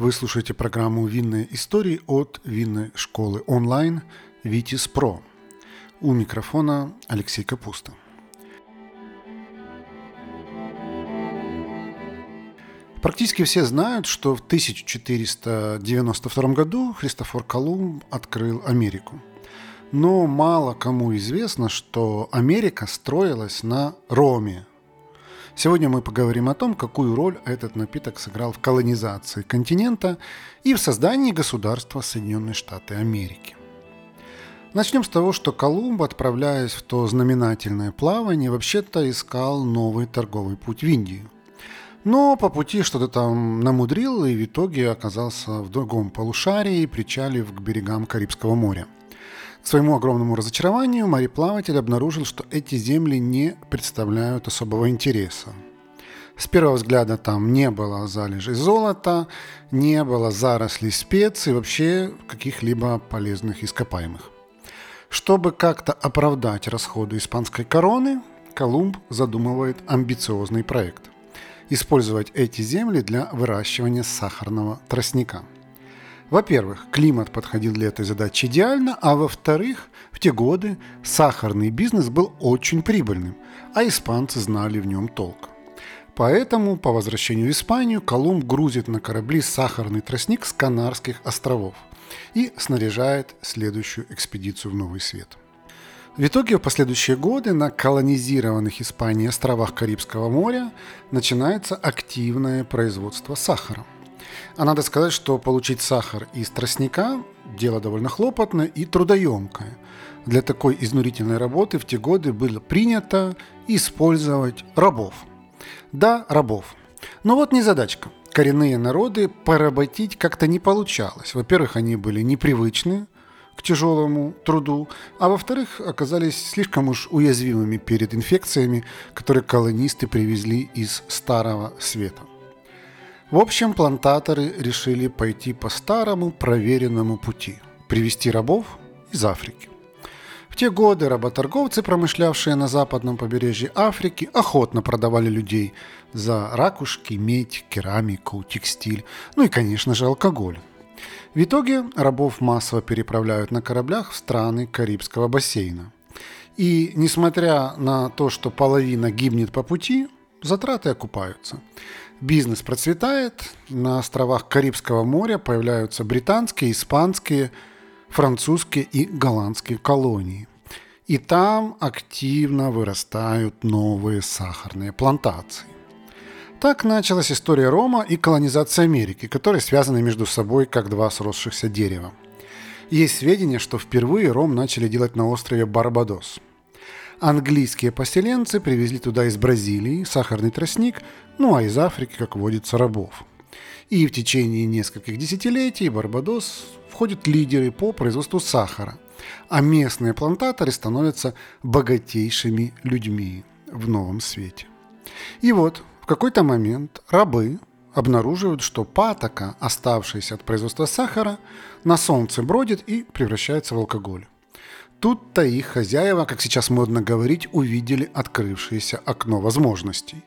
Вы слушаете программу «Винные истории» от винной школы онлайн «Витис Про». У микрофона Алексей Капуста. Практически все знают, что в 1492 году Христофор Колумб открыл Америку. Но мало кому известно, что Америка строилась на роме, Сегодня мы поговорим о том, какую роль этот напиток сыграл в колонизации континента и в создании государства Соединенные Штаты Америки. Начнем с того, что Колумб, отправляясь в то знаменательное плавание, вообще-то искал новый торговый путь в Индию. Но по пути что-то там намудрил и в итоге оказался в другом полушарии, причалив к берегам Карибского моря – к своему огромному разочарованию мореплаватель обнаружил, что эти земли не представляют особого интереса. С первого взгляда там не было залежей золота, не было зарослей специй, вообще каких-либо полезных ископаемых. Чтобы как-то оправдать расходы испанской короны, Колумб задумывает амбициозный проект – использовать эти земли для выращивания сахарного тростника – во-первых, климат подходил для этой задачи идеально, а во-вторых, в те годы сахарный бизнес был очень прибыльным, а испанцы знали в нем толк. Поэтому по возвращению в Испанию Колумб грузит на корабли сахарный тростник с Канарских островов и снаряжает следующую экспедицию в Новый Свет. В итоге в последующие годы на колонизированных Испанией островах Карибского моря начинается активное производство сахара – а надо сказать, что получить сахар из тростника – дело довольно хлопотное и трудоемкое. Для такой изнурительной работы в те годы было принято использовать рабов. Да, рабов. Но вот не задачка. Коренные народы поработить как-то не получалось. Во-первых, они были непривычны к тяжелому труду, а во-вторых, оказались слишком уж уязвимыми перед инфекциями, которые колонисты привезли из Старого Света. В общем, плантаторы решили пойти по старому проверенному пути – привести рабов из Африки. В те годы работорговцы, промышлявшие на западном побережье Африки, охотно продавали людей за ракушки, медь, керамику, текстиль, ну и, конечно же, алкоголь. В итоге рабов массово переправляют на кораблях в страны Карибского бассейна. И несмотря на то, что половина гибнет по пути, затраты окупаются. Бизнес процветает, на островах Карибского моря появляются британские, испанские, французские и голландские колонии. И там активно вырастают новые сахарные плантации. Так началась история Рома и колонизация Америки, которые связаны между собой как два сросшихся дерева. Есть сведения, что впервые Ром начали делать на острове Барбадос – Английские поселенцы привезли туда из Бразилии сахарный тростник, ну а из Африки, как водится, рабов. И в течение нескольких десятилетий Барбадос входит лидеры по производству сахара, а местные плантаторы становятся богатейшими людьми в новом свете. И вот в какой-то момент рабы обнаруживают, что патока, оставшаяся от производства сахара, на солнце бродит и превращается в алкоголь. Тут-то их хозяева, как сейчас модно говорить, увидели открывшееся окно возможностей.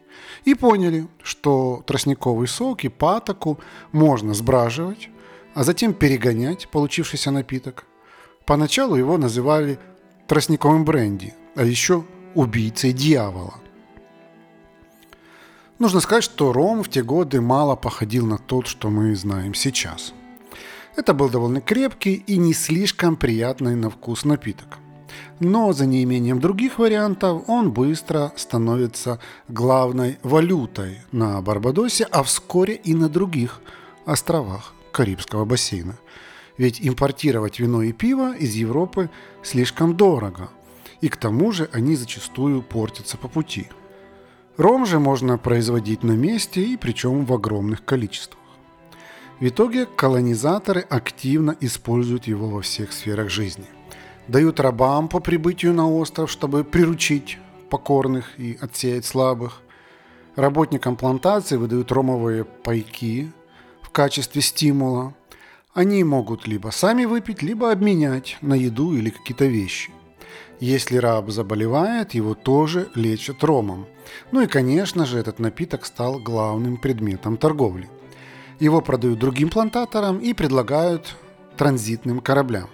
И поняли, что тростниковый сок и патоку можно сбраживать, а затем перегонять получившийся напиток. Поначалу его называли тростниковым бренди, а еще убийцей дьявола. Нужно сказать, что ром в те годы мало походил на тот, что мы знаем сейчас – это был довольно крепкий и не слишком приятный на вкус напиток. Но за неимением других вариантов он быстро становится главной валютой на Барбадосе, а вскоре и на других островах Карибского бассейна. Ведь импортировать вино и пиво из Европы слишком дорого, и к тому же они зачастую портятся по пути. Ром же можно производить на месте и причем в огромных количествах. В итоге колонизаторы активно используют его во всех сферах жизни. Дают рабам по прибытию на остров, чтобы приручить покорных и отсеять слабых. Работникам плантации выдают ромовые пайки в качестве стимула. Они могут либо сами выпить, либо обменять на еду или какие-то вещи. Если раб заболевает, его тоже лечат ромом. Ну и, конечно же, этот напиток стал главным предметом торговли – Его продают другим плантаторам и предлагают транзитным кораблям.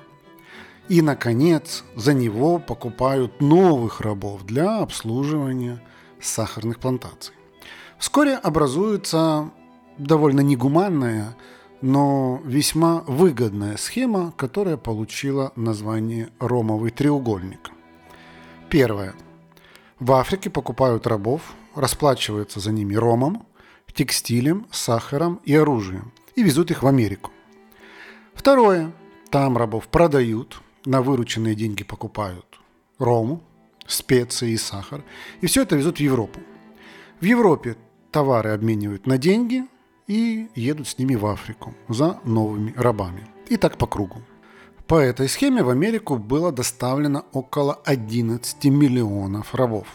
И, наконец, за него покупают новых рабов для обслуживания сахарных плантаций. Вскоре образуется довольно негуманная, но весьма выгодная схема, которая получила название «Ромовый треугольник». Первое. В Африке покупают рабов, расплачиваются за ними ромом, текстилем, сахаром и оружием и везут их в Америку. Второе. Там рабов продают, на вырученные деньги покупают рому, специи и сахар, и все это везут в Европу. В Европе товары обменивают на деньги и едут с ними в Африку за новыми рабами. И так по кругу. По этой схеме в Америку было доставлено около 11 миллионов рабов.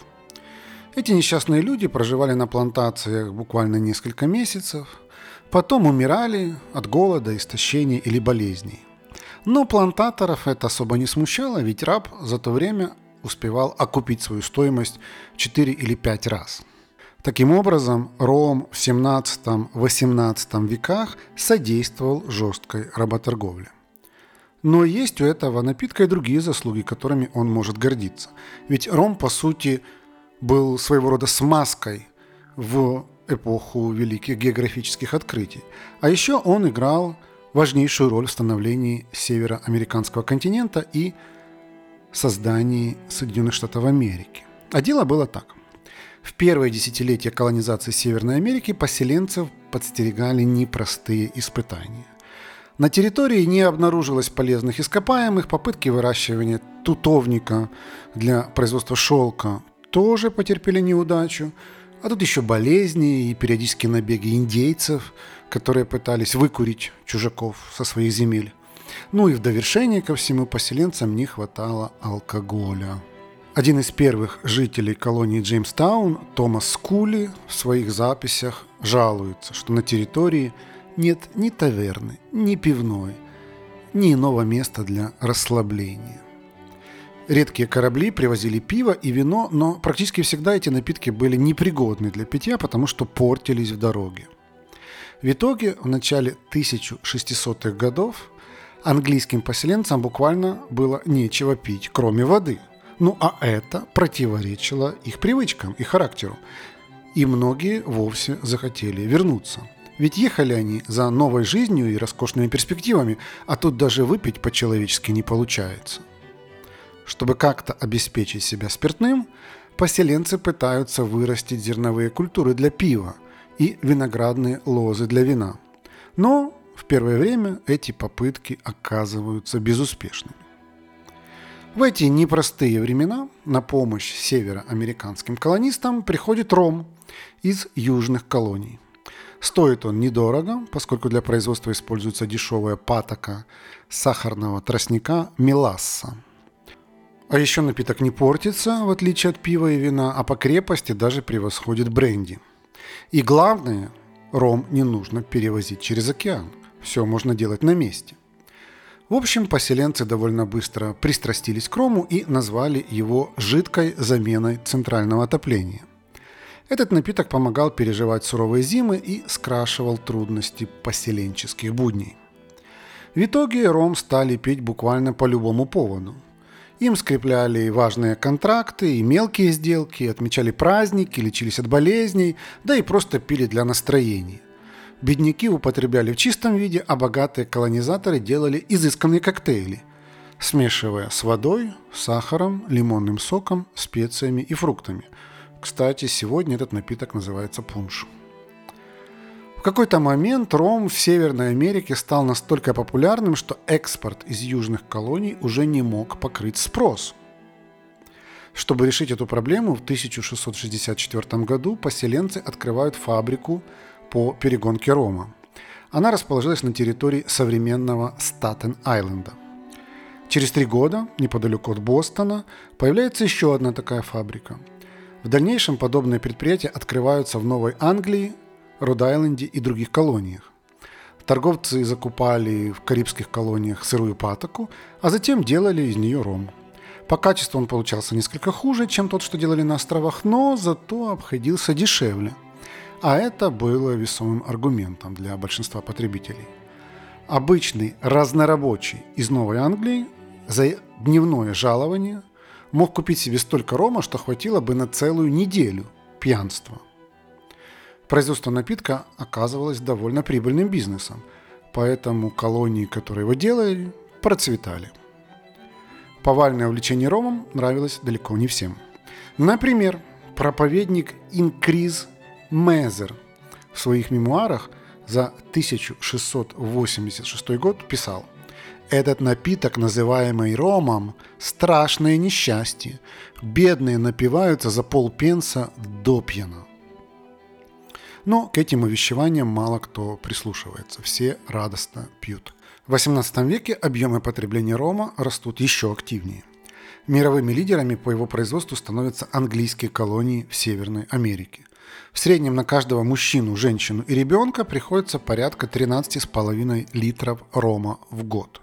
Эти несчастные люди проживали на плантациях буквально несколько месяцев, потом умирали от голода, истощения или болезней. Но плантаторов это особо не смущало, ведь раб за то время успевал окупить свою стоимость в 4 или 5 раз. Таким образом, Ром в 17-18 веках содействовал жесткой работорговле. Но есть у этого напитка и другие заслуги, которыми он может гордиться. Ведь ром, по сути, был своего рода смазкой в эпоху великих географических открытий. А еще он играл важнейшую роль в становлении североамериканского континента и создании Соединенных Штатов Америки. А дело было так. В первые десятилетия колонизации Северной Америки поселенцев подстерегали непростые испытания. На территории не обнаружилось полезных ископаемых, попытки выращивания тутовника для производства шелка тоже потерпели неудачу, а тут еще болезни и периодические набеги индейцев, которые пытались выкурить чужаков со своих земель. Ну и в довершение ко всему поселенцам не хватало алкоголя. Один из первых жителей колонии Джеймстаун, Томас Скули, в своих записях жалуется, что на территории – нет ни таверны, ни пивной, ни иного места для расслабления. Редкие корабли привозили пиво и вино, но практически всегда эти напитки были непригодны для питья, потому что портились в дороге. В итоге в начале 1600-х годов английским поселенцам буквально было нечего пить, кроме воды. Ну а это противоречило их привычкам и характеру. И многие вовсе захотели вернуться – ведь ехали они за новой жизнью и роскошными перспективами, а тут даже выпить по-человечески не получается. Чтобы как-то обеспечить себя спиртным, поселенцы пытаются вырастить зерновые культуры для пива и виноградные лозы для вина. Но в первое время эти попытки оказываются безуспешными. В эти непростые времена на помощь североамериканским колонистам приходит ром из южных колоний. Стоит он недорого, поскольку для производства используется дешевая патока сахарного тростника меласса. А еще напиток не портится, в отличие от пива и вина, а по крепости даже превосходит бренди. И главное, ром не нужно перевозить через океан. Все можно делать на месте. В общем, поселенцы довольно быстро пристрастились к рому и назвали его жидкой заменой центрального отопления – этот напиток помогал переживать суровые зимы и скрашивал трудности поселенческих будней. В итоге ром стали пить буквально по любому поводу. Им скрепляли важные контракты и мелкие сделки, отмечали праздники, лечились от болезней, да и просто пили для настроения. Бедняки употребляли в чистом виде, а богатые колонизаторы делали изысканные коктейли, смешивая с водой, сахаром, лимонным соком, специями и фруктами – кстати, сегодня этот напиток называется пунш. Какой-то момент ром в Северной Америке стал настолько популярным, что экспорт из южных колоний уже не мог покрыть спрос. Чтобы решить эту проблему, в 1664 году поселенцы открывают фабрику по перегонке рома. Она расположилась на территории современного Статен-Айленда. Через три года, неподалеку от Бостона, появляется еще одна такая фабрика – в дальнейшем подобные предприятия открываются в Новой Англии, Род-Айленде и других колониях. Торговцы закупали в карибских колониях сырую патоку, а затем делали из нее ром. По качеству он получался несколько хуже, чем тот, что делали на островах, но зато обходился дешевле. А это было весомым аргументом для большинства потребителей. Обычный разнорабочий из Новой Англии за дневное жалование мог купить себе столько рома, что хватило бы на целую неделю пьянства. Производство напитка оказывалось довольно прибыльным бизнесом, поэтому колонии, которые его делали, процветали. Повальное увлечение ромом нравилось далеко не всем. Например, проповедник Инкриз Мезер в своих мемуарах за 1686 год писал «Этот напиток, называемый ромом, страшное несчастье. Бедные напиваются за полпенса до пьяна». Но к этим увещеваниям мало кто прислушивается. Все радостно пьют. В XVIII веке объемы потребления рома растут еще активнее. Мировыми лидерами по его производству становятся английские колонии в Северной Америке. В среднем на каждого мужчину, женщину и ребенка приходится порядка 13,5 литров рома в год.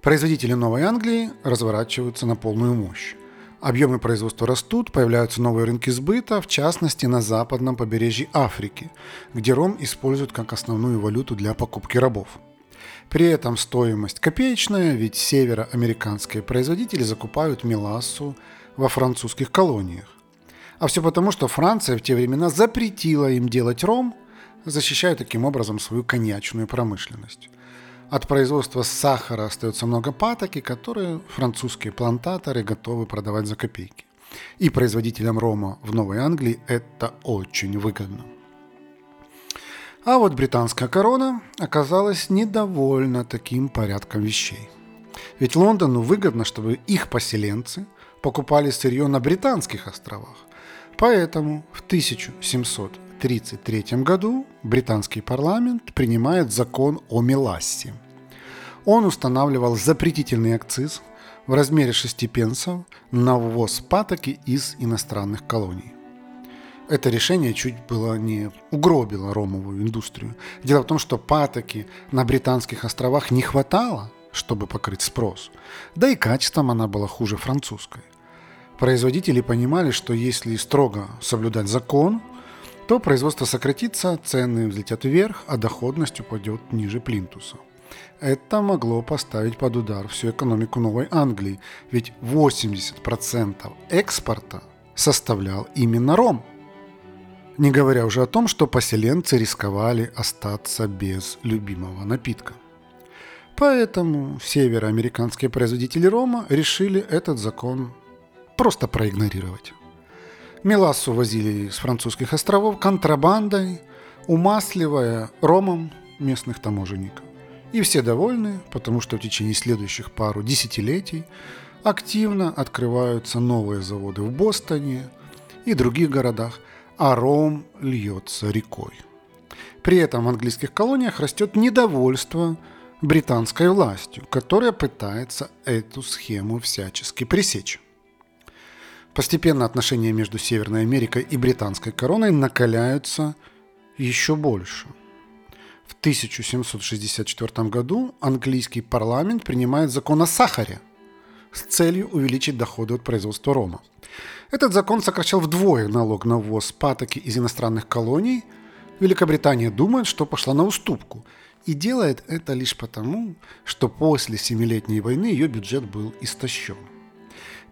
Производители Новой Англии разворачиваются на полную мощь. Объемы производства растут, появляются новые рынки сбыта, в частности на западном побережье Африки, где ром используют как основную валюту для покупки рабов – при этом стоимость копеечная, ведь североамериканские производители закупают мелассу во французских колониях. А все потому, что Франция в те времена запретила им делать ром, защищая таким образом свою коньячную промышленность. От производства сахара остается много патоки, которые французские плантаторы готовы продавать за копейки. И производителям рома в Новой Англии это очень выгодно. А вот британская корона оказалась недовольна таким порядком вещей. Ведь Лондону выгодно, чтобы их поселенцы покупали сырье на британских островах. Поэтому в 1733 году британский парламент принимает закон о Мелассе. Он устанавливал запретительный акциз в размере 6 пенсов на ввоз патоки из иностранных колоний это решение чуть было не угробило ромовую индустрию. Дело в том, что патоки на Британских островах не хватало, чтобы покрыть спрос. Да и качеством она была хуже французской. Производители понимали, что если строго соблюдать закон, то производство сократится, цены взлетят вверх, а доходность упадет ниже плинтуса. Это могло поставить под удар всю экономику Новой Англии, ведь 80% экспорта составлял именно ром – не говоря уже о том, что поселенцы рисковали остаться без любимого напитка. Поэтому североамериканские производители рома решили этот закон просто проигнорировать. Мелассу возили с французских островов контрабандой, умасливая ромом местных таможенников. И все довольны, потому что в течение следующих пару десятилетий активно открываются новые заводы в Бостоне и других городах – а ром льется рекой. При этом в английских колониях растет недовольство британской властью, которая пытается эту схему всячески пресечь. Постепенно отношения между Северной Америкой и британской короной накаляются еще больше. В 1764 году английский парламент принимает закон о сахаре с целью увеличить доходы от производства рома. Этот закон сокращал вдвое налог на ввоз патоки из иностранных колоний. Великобритания думает, что пошла на уступку. И делает это лишь потому, что после Семилетней войны ее бюджет был истощен.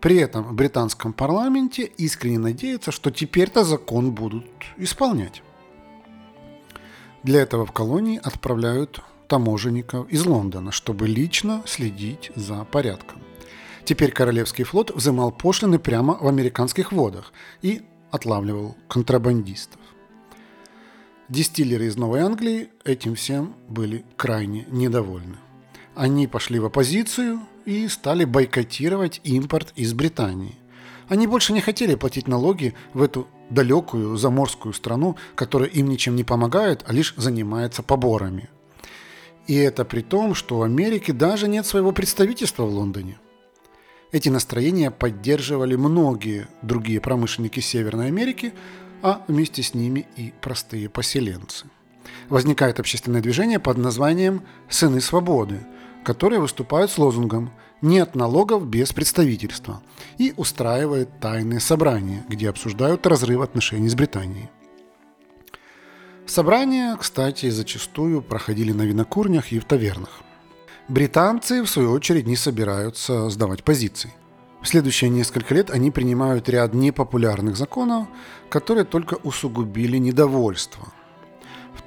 При этом в британском парламенте искренне надеются, что теперь-то закон будут исполнять. Для этого в колонии отправляют таможенников из Лондона, чтобы лично следить за порядком. Теперь Королевский флот взымал пошлины прямо в американских водах и отлавливал контрабандистов. Дистиллеры из Новой Англии этим всем были крайне недовольны. Они пошли в оппозицию и стали бойкотировать импорт из Британии. Они больше не хотели платить налоги в эту далекую заморскую страну, которая им ничем не помогает, а лишь занимается поборами. И это при том, что у Америки даже нет своего представительства в Лондоне – эти настроения поддерживали многие другие промышленники Северной Америки, а вместе с ними и простые поселенцы. Возникает общественное движение под названием «Сыны свободы», которые выступают с лозунгом «Нет налогов без представительства» и устраивает тайные собрания, где обсуждают разрыв отношений с Британией. Собрания, кстати, зачастую проходили на винокурнях и в тавернах. Британцы, в свою очередь, не собираются сдавать позиции. В следующие несколько лет они принимают ряд непопулярных законов, которые только усугубили недовольство.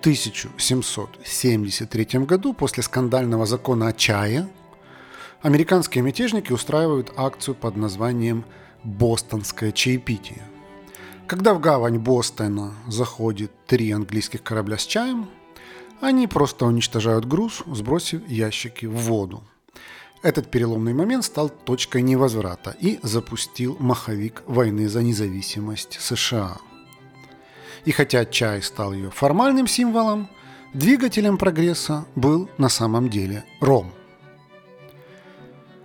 В 1773 году, после скандального закона о чае, американские мятежники устраивают акцию под названием «Бостонское чаепитие». Когда в гавань Бостона заходит три английских корабля с чаем, они просто уничтожают груз, сбросив ящики в воду. Этот переломный момент стал точкой невозврата и запустил маховик войны за независимость США. И хотя чай стал ее формальным символом, двигателем прогресса был на самом деле ром –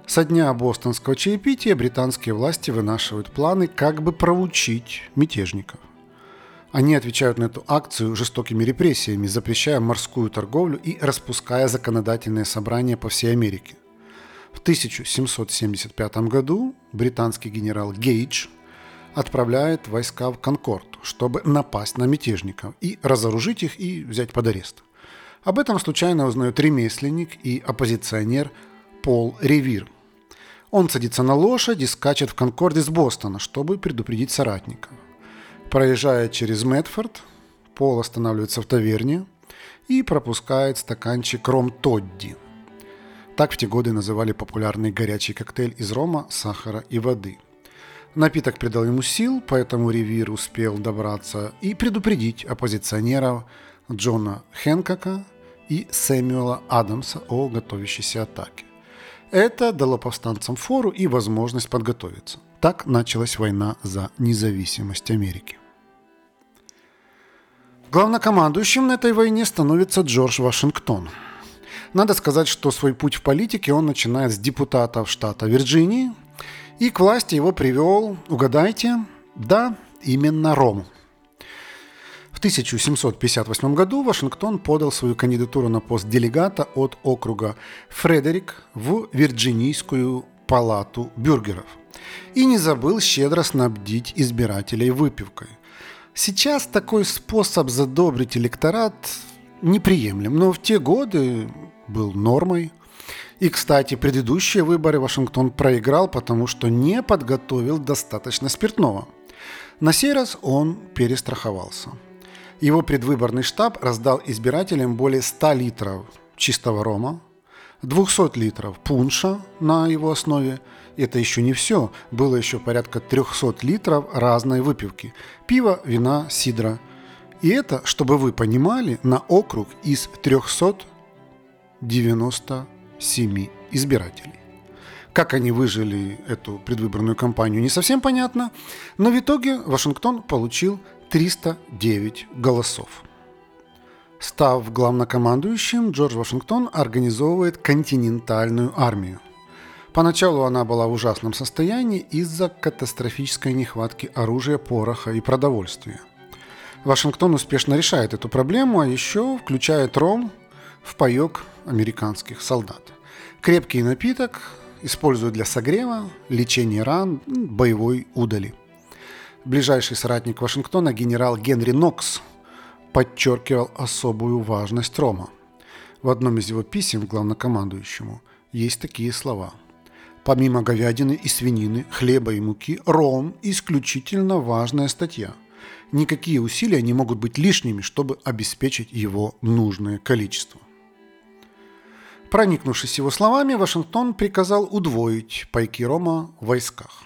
со дня бостонского чаепития британские власти вынашивают планы, как бы проучить мятежников. Они отвечают на эту акцию жестокими репрессиями, запрещая морскую торговлю и распуская законодательные собрания по всей Америке. В 1775 году британский генерал Гейдж отправляет войска в Конкорд, чтобы напасть на мятежников и разоружить их и взять под арест. Об этом случайно узнают ремесленник и оппозиционер Пол Ревир – он садится на лошадь и скачет в Конкорде с Бостона, чтобы предупредить соратника. Проезжая через Мэтфорд, Пол останавливается в таверне и пропускает стаканчик ром Тодди. Так в те годы называли популярный горячий коктейль из рома, сахара и воды. Напиток придал ему сил, поэтому Ревир успел добраться и предупредить оппозиционеров Джона Хэнкока и Сэмюэла Адамса о готовящейся атаке. Это дало повстанцам фору и возможность подготовиться. Так началась война за независимость Америки. Главнокомандующим на этой войне становится Джордж Вашингтон. Надо сказать, что свой путь в политике он начинает с депутата штата Вирджинии, и к власти его привел, угадайте, да, именно Ром – в 1758 году Вашингтон подал свою кандидатуру на пост делегата от округа Фредерик в Вирджинийскую палату бюргеров и не забыл щедро снабдить избирателей выпивкой. Сейчас такой способ задобрить электорат неприемлем, но в те годы был нормой. И, кстати, предыдущие выборы Вашингтон проиграл, потому что не подготовил достаточно спиртного. На сей раз он перестраховался – его предвыборный штаб раздал избирателям более 100 литров чистого рома, 200 литров пунша на его основе. Это еще не все. Было еще порядка 300 литров разной выпивки. Пива, вина, сидра. И это, чтобы вы понимали, на округ из 397 избирателей. Как они выжили эту предвыборную кампанию, не совсем понятно, но в итоге Вашингтон получил 309 голосов. Став главнокомандующим, Джордж Вашингтон организовывает континентальную армию. Поначалу она была в ужасном состоянии из-за катастрофической нехватки оружия, пороха и продовольствия. Вашингтон успешно решает эту проблему, а еще включает ром в паек американских солдат. Крепкий напиток используют для согрева, лечения ран, боевой удали – Ближайший соратник Вашингтона, генерал Генри Нокс, подчеркивал особую важность Рома. В одном из его писем главнокомандующему есть такие слова. Помимо говядины и свинины, хлеба и муки, ром – исключительно важная статья. Никакие усилия не могут быть лишними, чтобы обеспечить его нужное количество. Проникнувшись его словами, Вашингтон приказал удвоить пайки рома в войсках.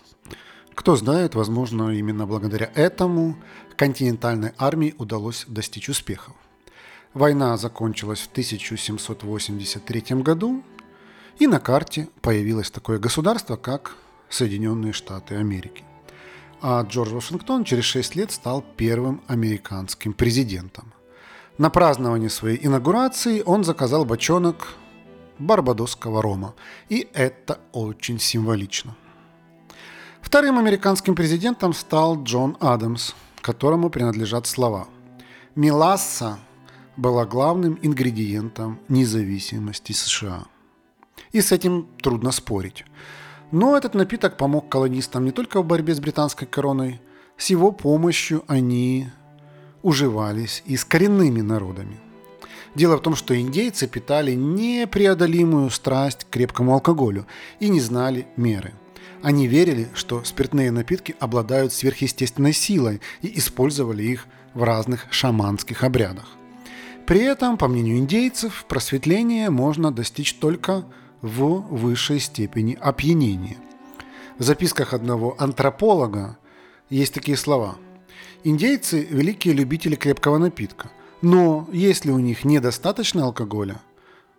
Кто знает, возможно, именно благодаря этому континентальной армии удалось достичь успехов. Война закончилась в 1783 году, и на карте появилось такое государство, как Соединенные Штаты Америки. А Джордж Вашингтон через 6 лет стал первым американским президентом. На празднование своей инаугурации он заказал бочонок барбадосского рома, и это очень символично. Вторым американским президентом стал Джон Адамс, которому принадлежат слова «Меласса была главным ингредиентом независимости США». И с этим трудно спорить. Но этот напиток помог колонистам не только в борьбе с британской короной, с его помощью они уживались и с коренными народами. Дело в том, что индейцы питали непреодолимую страсть к крепкому алкоголю и не знали меры. Они верили, что спиртные напитки обладают сверхъестественной силой и использовали их в разных шаманских обрядах. При этом, по мнению индейцев, просветление можно достичь только в высшей степени опьянения. В записках одного антрополога есть такие слова. Индейцы – великие любители крепкого напитка, но если у них недостаточно алкоголя,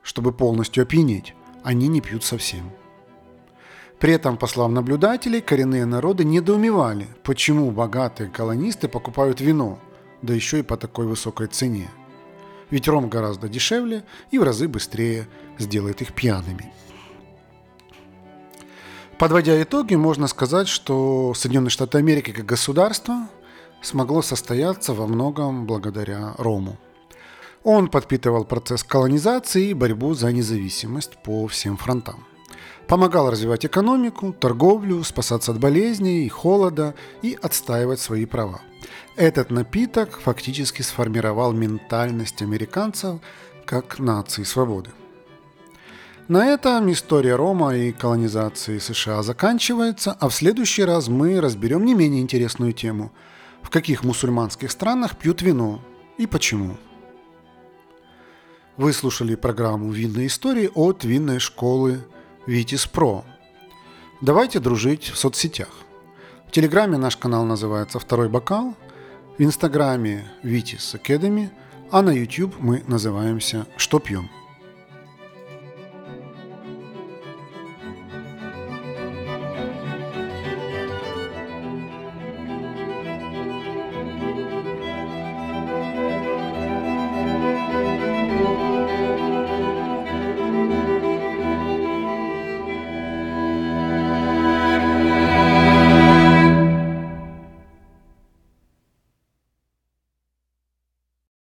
чтобы полностью опьянеть, они не пьют совсем. При этом, по словам наблюдателей, коренные народы недоумевали, почему богатые колонисты покупают вино, да еще и по такой высокой цене – ведь ром гораздо дешевле и в разы быстрее сделает их пьяными. Подводя итоги, можно сказать, что Соединенные Штаты Америки как государство смогло состояться во многом благодаря Рому. Он подпитывал процесс колонизации и борьбу за независимость по всем фронтам. Помогал развивать экономику, торговлю, спасаться от болезней и холода и отстаивать свои права – этот напиток фактически сформировал ментальность американцев как нации свободы. На этом история Рома и колонизации США заканчивается, а в следующий раз мы разберем не менее интересную тему – в каких мусульманских странах пьют вино и почему. Вы слушали программу «Винные истории» от винной школы «Витис Про». Давайте дружить в соцсетях. В Телеграме наш канал называется «Второй бокал», в Инстаграме Витис Academy, а на YouTube мы называемся «Что пьем?».